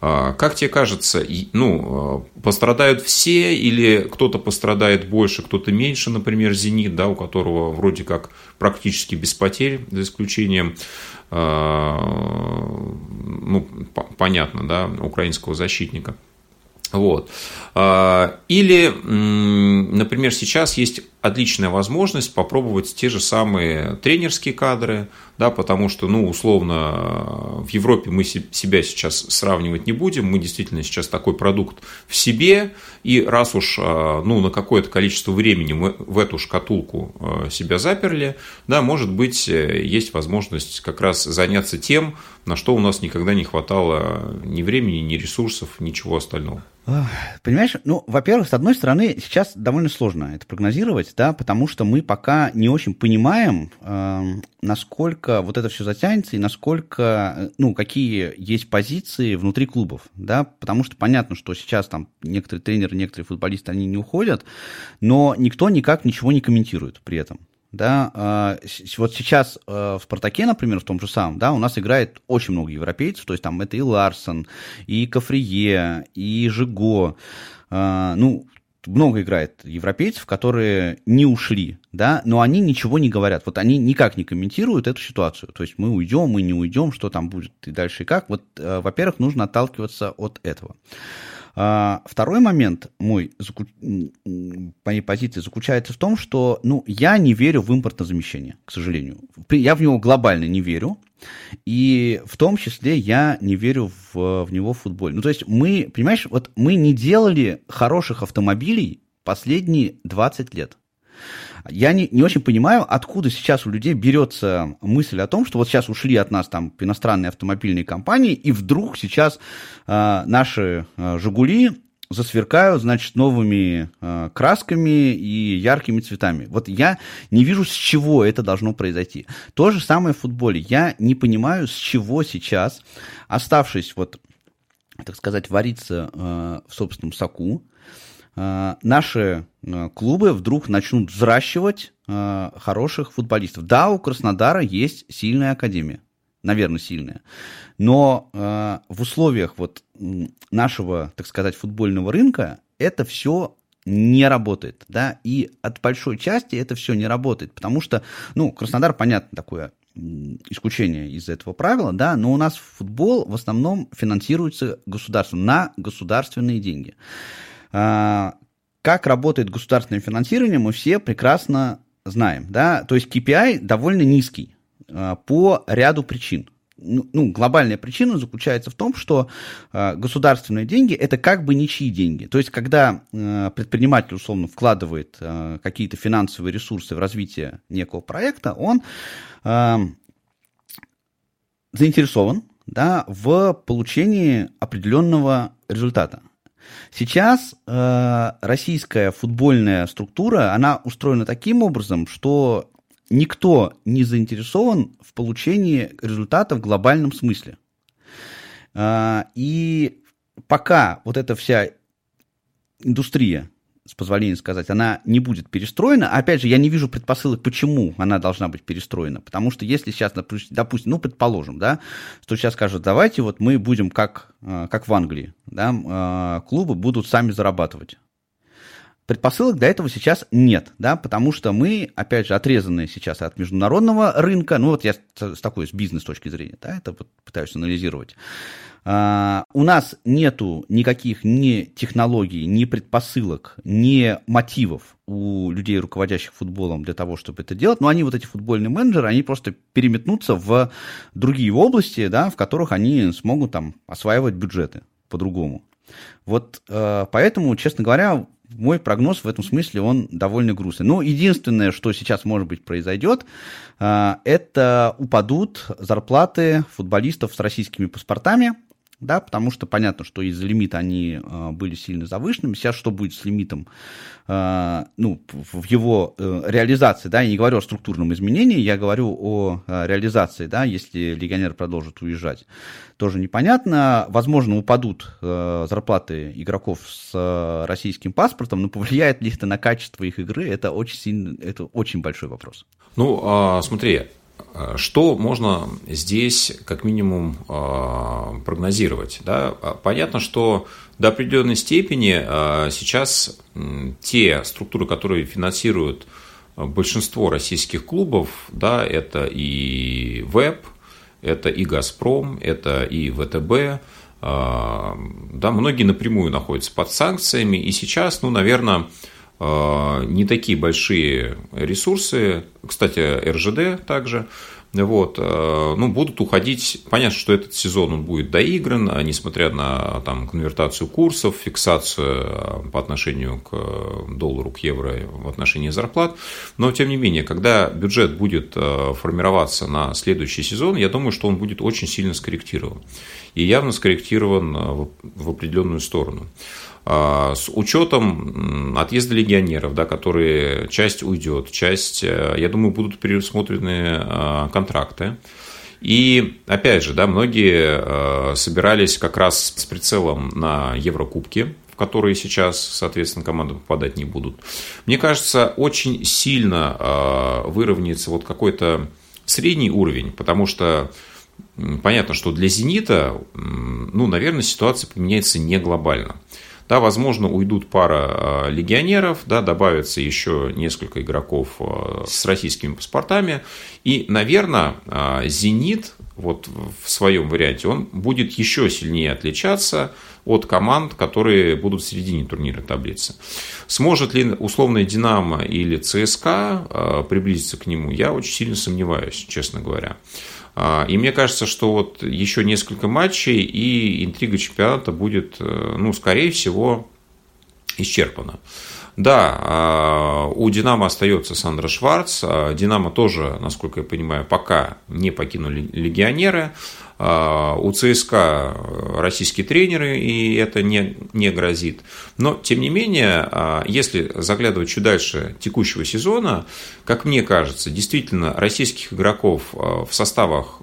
А, как тебе кажется, ну, пострадают все или кто-то пострадает больше, кто-то меньше, например, «Зенит», да, у которого вроде как практически без потерь, за исключением ну, понятно, да, украинского защитника. Вот. А, или, например, сейчас есть отличная возможность попробовать те же самые тренерские кадры, да, потому что, ну, условно, в Европе мы себя сейчас сравнивать не будем, мы действительно сейчас такой продукт в себе, и раз уж, а, ну, на какое-то количество времени мы в эту шкатулку а, себя заперли, да, может быть, э, есть возможность как раз заняться тем, на что у нас никогда не хватало ни времени, ни ресурсов, ничего остального. Понимаешь, ну, во-первых, с одной стороны, сейчас довольно сложно это прогнозировать, да, потому что мы пока не очень понимаем, э, насколько вот это все затянется и насколько, ну, какие есть позиции внутри клубов, да, потому что понятно, что сейчас там некоторые тренеры, некоторые футболисты, они не уходят, но никто никак ничего не комментирует при этом, да, а, вот сейчас э, в «Спартаке», например, в том же самом, да, у нас играет очень много европейцев, то есть там это и Ларсон, и Кафрие, и Жиго, а, ну, много играет европейцев, которые не ушли, да, но они ничего не говорят. Вот они никак не комментируют эту ситуацию. То есть мы уйдем, мы не уйдем, что там будет и дальше и как. Вот, э, во-первых, нужно отталкиваться от этого. А, второй момент мой, моей позиции, заключается в том, что ну, я не верю в импортозамещение, к сожалению. Я в него глобально не верю. И в том числе я не верю в, в него в футболе. Ну, то есть мы, понимаешь, вот мы не делали хороших автомобилей последние 20 лет. Я не, не очень понимаю, откуда сейчас у людей берется мысль о том, что вот сейчас ушли от нас там иностранные автомобильные компании, и вдруг сейчас э, наши э, «Жигули» засверкают, значит, новыми э, красками и яркими цветами. Вот я не вижу, с чего это должно произойти. То же самое в футболе. Я не понимаю, с чего сейчас, оставшись вот, так сказать, вариться э, в собственном соку, Э, наши э, клубы вдруг начнут взращивать э, хороших футболистов. Да, у Краснодара есть сильная академия, наверное, сильная, но в условиях вот нашего, так сказать, футбольного рынка это все не работает, да, и от большой части это все не работает, потому что, ну, Краснодар, понятно, такое исключение из этого правила, да, но у нас футбол в основном финансируется государством на государственные деньги. А, как работает государственное финансирование, мы все прекрасно знаем. Да? То есть KPI довольно низкий по ряду причин. Ну, ну, глобальная причина заключается в том, что э, государственные деньги это как бы ничьи деньги. То есть, когда э, предприниматель условно вкладывает э, какие-то финансовые ресурсы в развитие некого проекта, он э, заинтересован да, в получении определенного результата. Сейчас э, российская футбольная структура, она устроена таким образом, что никто не заинтересован в получении результата в глобальном смысле. Э, и пока вот эта вся индустрия с позволения сказать, она не будет перестроена. Опять же, я не вижу предпосылок, почему она должна быть перестроена. Потому что если сейчас, допустим, ну, предположим, да, что сейчас скажут, давайте вот мы будем как, э, как в Англии, да, э, клубы будут сами зарабатывать. Предпосылок для этого сейчас нет, да, потому что мы, опять же, отрезаны сейчас от международного рынка, ну вот я с такой, с бизнес точки зрения, да, это вот пытаюсь анализировать. А, у нас нету никаких ни технологий, ни предпосылок, ни мотивов у людей, руководящих футболом, для того, чтобы это делать. Но они, вот эти футбольные менеджеры, они просто переметнутся в другие области, да, в которых они смогут там осваивать бюджеты по-другому. Вот э, поэтому, честно говоря, мой прогноз в этом смысле, он довольно грустный. Но единственное, что сейчас, может быть, произойдет, э, это упадут зарплаты футболистов с российскими паспортами, да, потому что понятно, что из-за лимита они э, были сильно завышенными. Сейчас что будет с лимитом, э, ну, в его э, реализации, да, я не говорю о структурном изменении, я говорю о э, реализации, да, если легионеры продолжат уезжать, тоже непонятно. Возможно, упадут э, зарплаты игроков с э, российским паспортом, но повлияет ли это на качество их игры, это очень сильно, это очень большой вопрос. Ну, а, смотри, что можно здесь как минимум а, прогнозировать? Да? Понятно, что до определенной степени а, сейчас те структуры, которые финансируют большинство российских клубов, да, это и ВЭБ, это и «Газпром», это и ВТБ, а, да, многие напрямую находятся под санкциями, и сейчас, ну, наверное, а, не такие большие ресурсы, кстати, РЖД также, вот, а, ну, будут уходить, понятно, что этот сезон он будет доигран, а несмотря на там, конвертацию курсов, фиксацию по отношению к доллару, к евро в отношении зарплат, но, тем не менее, когда бюджет будет формироваться на следующий сезон, я думаю, что он будет очень сильно скорректирован, и явно скорректирован в определенную сторону. А, с учетом отъезда легионеров, да, которые часть уйдет, часть, э, я думаю, будут пересмотрены а, контракты. И опять же, да, многие э, собирались как раз с прицелом на Еврокубки, в которые сейчас, соответственно, команды попадать не будут. Мне кажется, очень сильно э, выровняется вот какой-то средний уровень, потому что понятно, что для «Зенита», ну, наверное, ситуация поменяется не глобально. Да, возможно, уйдут пара а, легионеров, да, добавится еще несколько игроков а, с российскими паспортами. И, наверное, а, «Зенит» вот в своем варианте, он будет еще сильнее отличаться от команд, которые будут в середине турнира таблицы. Сможет ли условная «Динамо» или «ЦСКА» приблизиться к нему, я очень сильно сомневаюсь, честно говоря. А, и мне кажется, что вот еще несколько матчей, и интрига чемпионата будет, э, ну, скорее всего, исчерпана. Да, а, у «Динамо» остается Сандра Шварц. А, «Динамо» тоже, насколько я понимаю, пока не покинули легионеры. А, у ЦСКА российские тренеры, и это не, не грозит. Но, тем не менее, если заглядывать чуть дальше текущего сезона, как мне кажется, действительно российских игроков в составах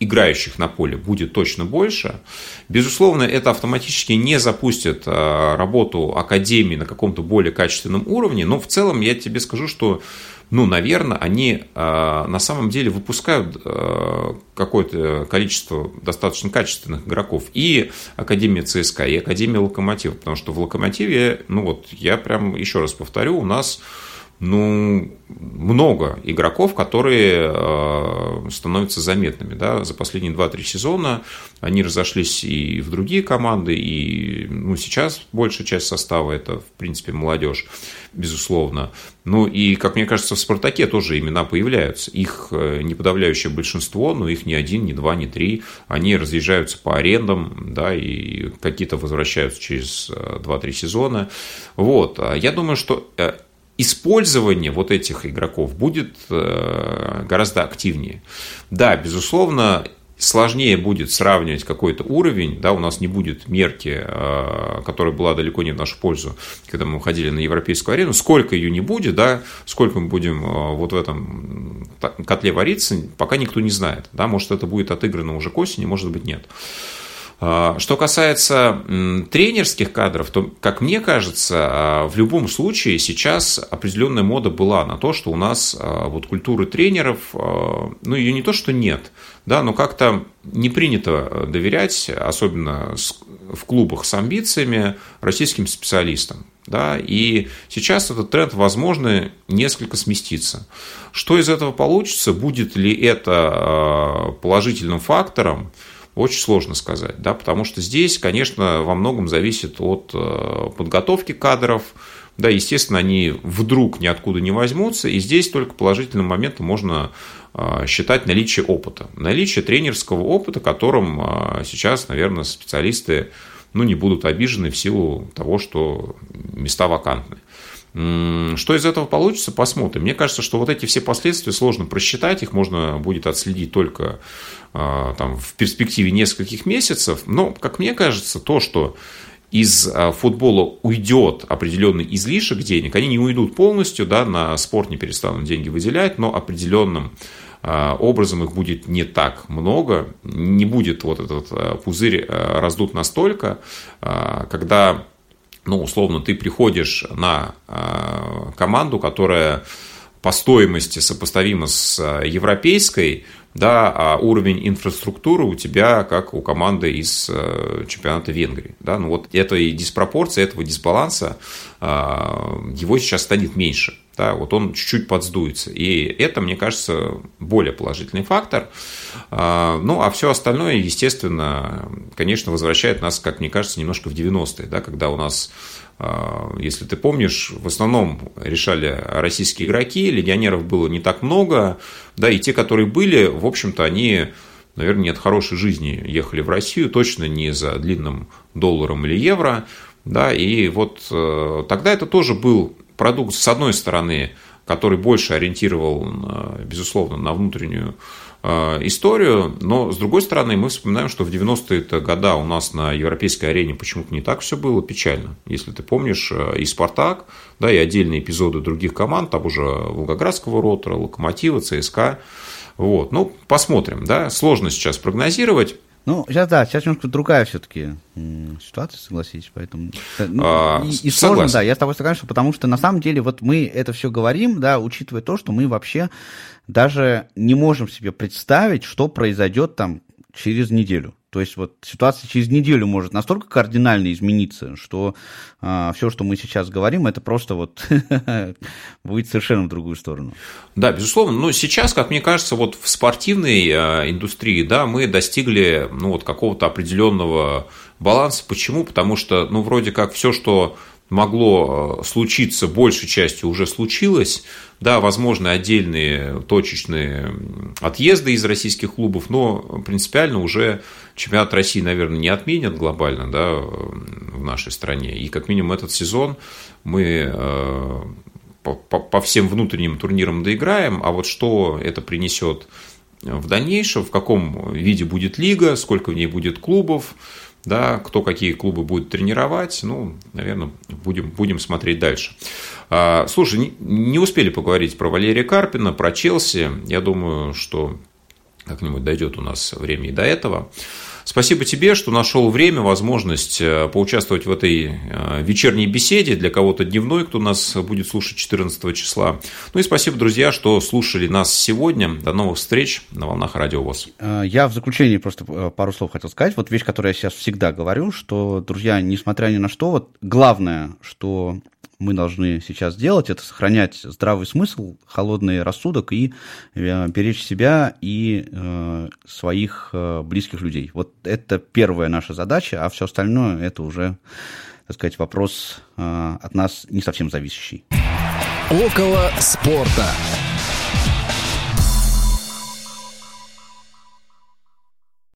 играющих на поле будет точно больше. Безусловно, это автоматически не запустит а, работу Академии на каком-то более качественном уровне, но в целом я тебе скажу, что ну, наверное, они а, на самом деле выпускают а, какое-то количество достаточно качественных игроков. И Академия ЦСКА, и Академия Локомотива. Потому что в Локомотиве, ну вот, я прям еще раз повторю, у нас ну, много игроков, которые э, становятся заметными. Да? За последние 2-3 сезона они разошлись и в другие команды, и ну, сейчас большая часть состава это, в принципе, молодежь, безусловно. Ну и, как мне кажется, в «Спартаке» тоже имена появляются. Их э, не подавляющее большинство, но их не один, не два, не три. Они разъезжаются по арендам, да, и какие-то возвращаются через 2-3 э, сезона. Вот. А я думаю, что использование вот этих игроков будет э, гораздо активнее. Да, безусловно, сложнее будет сравнивать какой-то уровень, да, у нас не будет мерки, э, которая была далеко не в нашу пользу, когда мы уходили на европейскую арену, сколько ее не будет, да, сколько мы будем э, вот в этом котле вариться, пока никто не знает, да, может это будет отыграно уже к осени, может быть нет. А, что касается тренерских кадров, то, как мне кажется, а, в любом случае сейчас определенная мода была на то, что у нас а, вот культуры тренеров, ну ее не то, что нет, да, но как-то не принято доверять, особенно в клубах с амбициями, российским специалистам. Да, и сейчас этот тренд, возможно, несколько сместится. Что из этого получится? Будет ли это положительным фактором? Очень сложно сказать, да, потому что здесь, конечно, во многом зависит от э, подготовки кадров, да, естественно, они вдруг ниоткуда не возьмутся, и здесь только положительным моментом можно э, считать наличие опыта. Наличие тренерского опыта, которым э, сейчас, наверное, специалисты ну, не будут обижены в силу того, что места вакантны. Что из этого получится, посмотрим. Мне кажется, что вот эти все последствия сложно просчитать, их можно будет отследить только а, там, в перспективе нескольких месяцев. Но, как мне кажется, то, что из а, футбола уйдет определенный излишек денег, они не уйдут полностью, да, на спорт не перестанут деньги выделять, но определенным а, образом их будет не так много, не будет вот этот пузырь раздут настолько, когда ну, условно, ты приходишь на а, команду, которая по стоимости сопоставима с а, европейской, да, а уровень инфраструктуры у тебя как у команды из а, чемпионата Венгрии. Да? Ну, вот этой диспропорции, этого дисбаланса, его сейчас станет меньше. Да? Вот он чуть-чуть подсдуется. И это, мне кажется, более положительный фактор. Ну, а все остальное, естественно, конечно, возвращает нас, как мне кажется, немножко в 90-е, да, когда у нас а, если ты помнишь, в основном решали российские игроки, легионеров было не так много, да, и те, которые были, в общем-то, они, наверное, не от хорошей жизни ехали в Россию, точно не за длинным долларом или евро, да, и вот э, тогда это тоже был продукт, с одной стороны, который больше ориентировал, безусловно, на внутреннюю Э, историю, но с другой стороны мы вспоминаем, что в 90-е годы у нас на европейской арене почему-то не так все было печально. Если ты помнишь э, и «Спартак», да, и отдельные эпизоды других команд, того же Волгоградского ротора, Локомотива, ЦСКА. Вот. Ну, посмотрим, да, сложно сейчас прогнозировать. Ну, сейчас да, сейчас немножко другая все-таки ситуация, согласитесь, поэтому... Ну, а, и, и сложно, да, я с тобой согласен, потому что на самом деле вот мы это все говорим, да, учитывая то, что мы вообще даже не можем себе представить, что произойдет там через неделю. То есть вот ситуация через неделю может настолько кардинально измениться, что э, а, все, что мы сейчас говорим, это просто вот будет совершенно в другую сторону. Да, безусловно. Но сейчас, как мне кажется, вот в спортивной э, индустрии, да, мы достигли ну вот какого-то определенного баланса. Почему? Потому что, ну вроде как все, что могло э, случиться, большей частью уже случилось. Да, возможно, отдельные точечные отъезды из российских клубов, но принципиально уже чемпионат России, наверное, не отменят глобально да, в нашей стране. И как минимум этот сезон мы э, по, всем внутренним турнирам доиграем, а вот что это принесет в дальнейшем, в каком виде будет лига, сколько в ней будет клубов, да, кто какие клубы будет тренировать, ну, наверное, будем, будем смотреть дальше. А, слушай, не, не успели поговорить про Валерия Карпина, про Челси. Я думаю, что как-нибудь дойдет у нас время и до этого. Спасибо тебе, что нашел время, возможность э, поучаствовать в этой э, вечерней беседе. Для кого-то дневной, кто нас будет слушать 14 числа. Ну и спасибо, друзья, что слушали нас сегодня. До новых встреч на волнах Радио ВОЗ. Э, я в заключении просто пару слов хотел сказать. Вот вещь, которую я сейчас всегда говорю, что, друзья, несмотря ни на что, вот главное, что мы должны сейчас делать, это сохранять здравый смысл, холодный рассудок и э, беречь себя и э, своих э, близких людей. Вот это первая наша задача, а все остальное это уже, так сказать, вопрос от нас не совсем зависящий. Около спорта.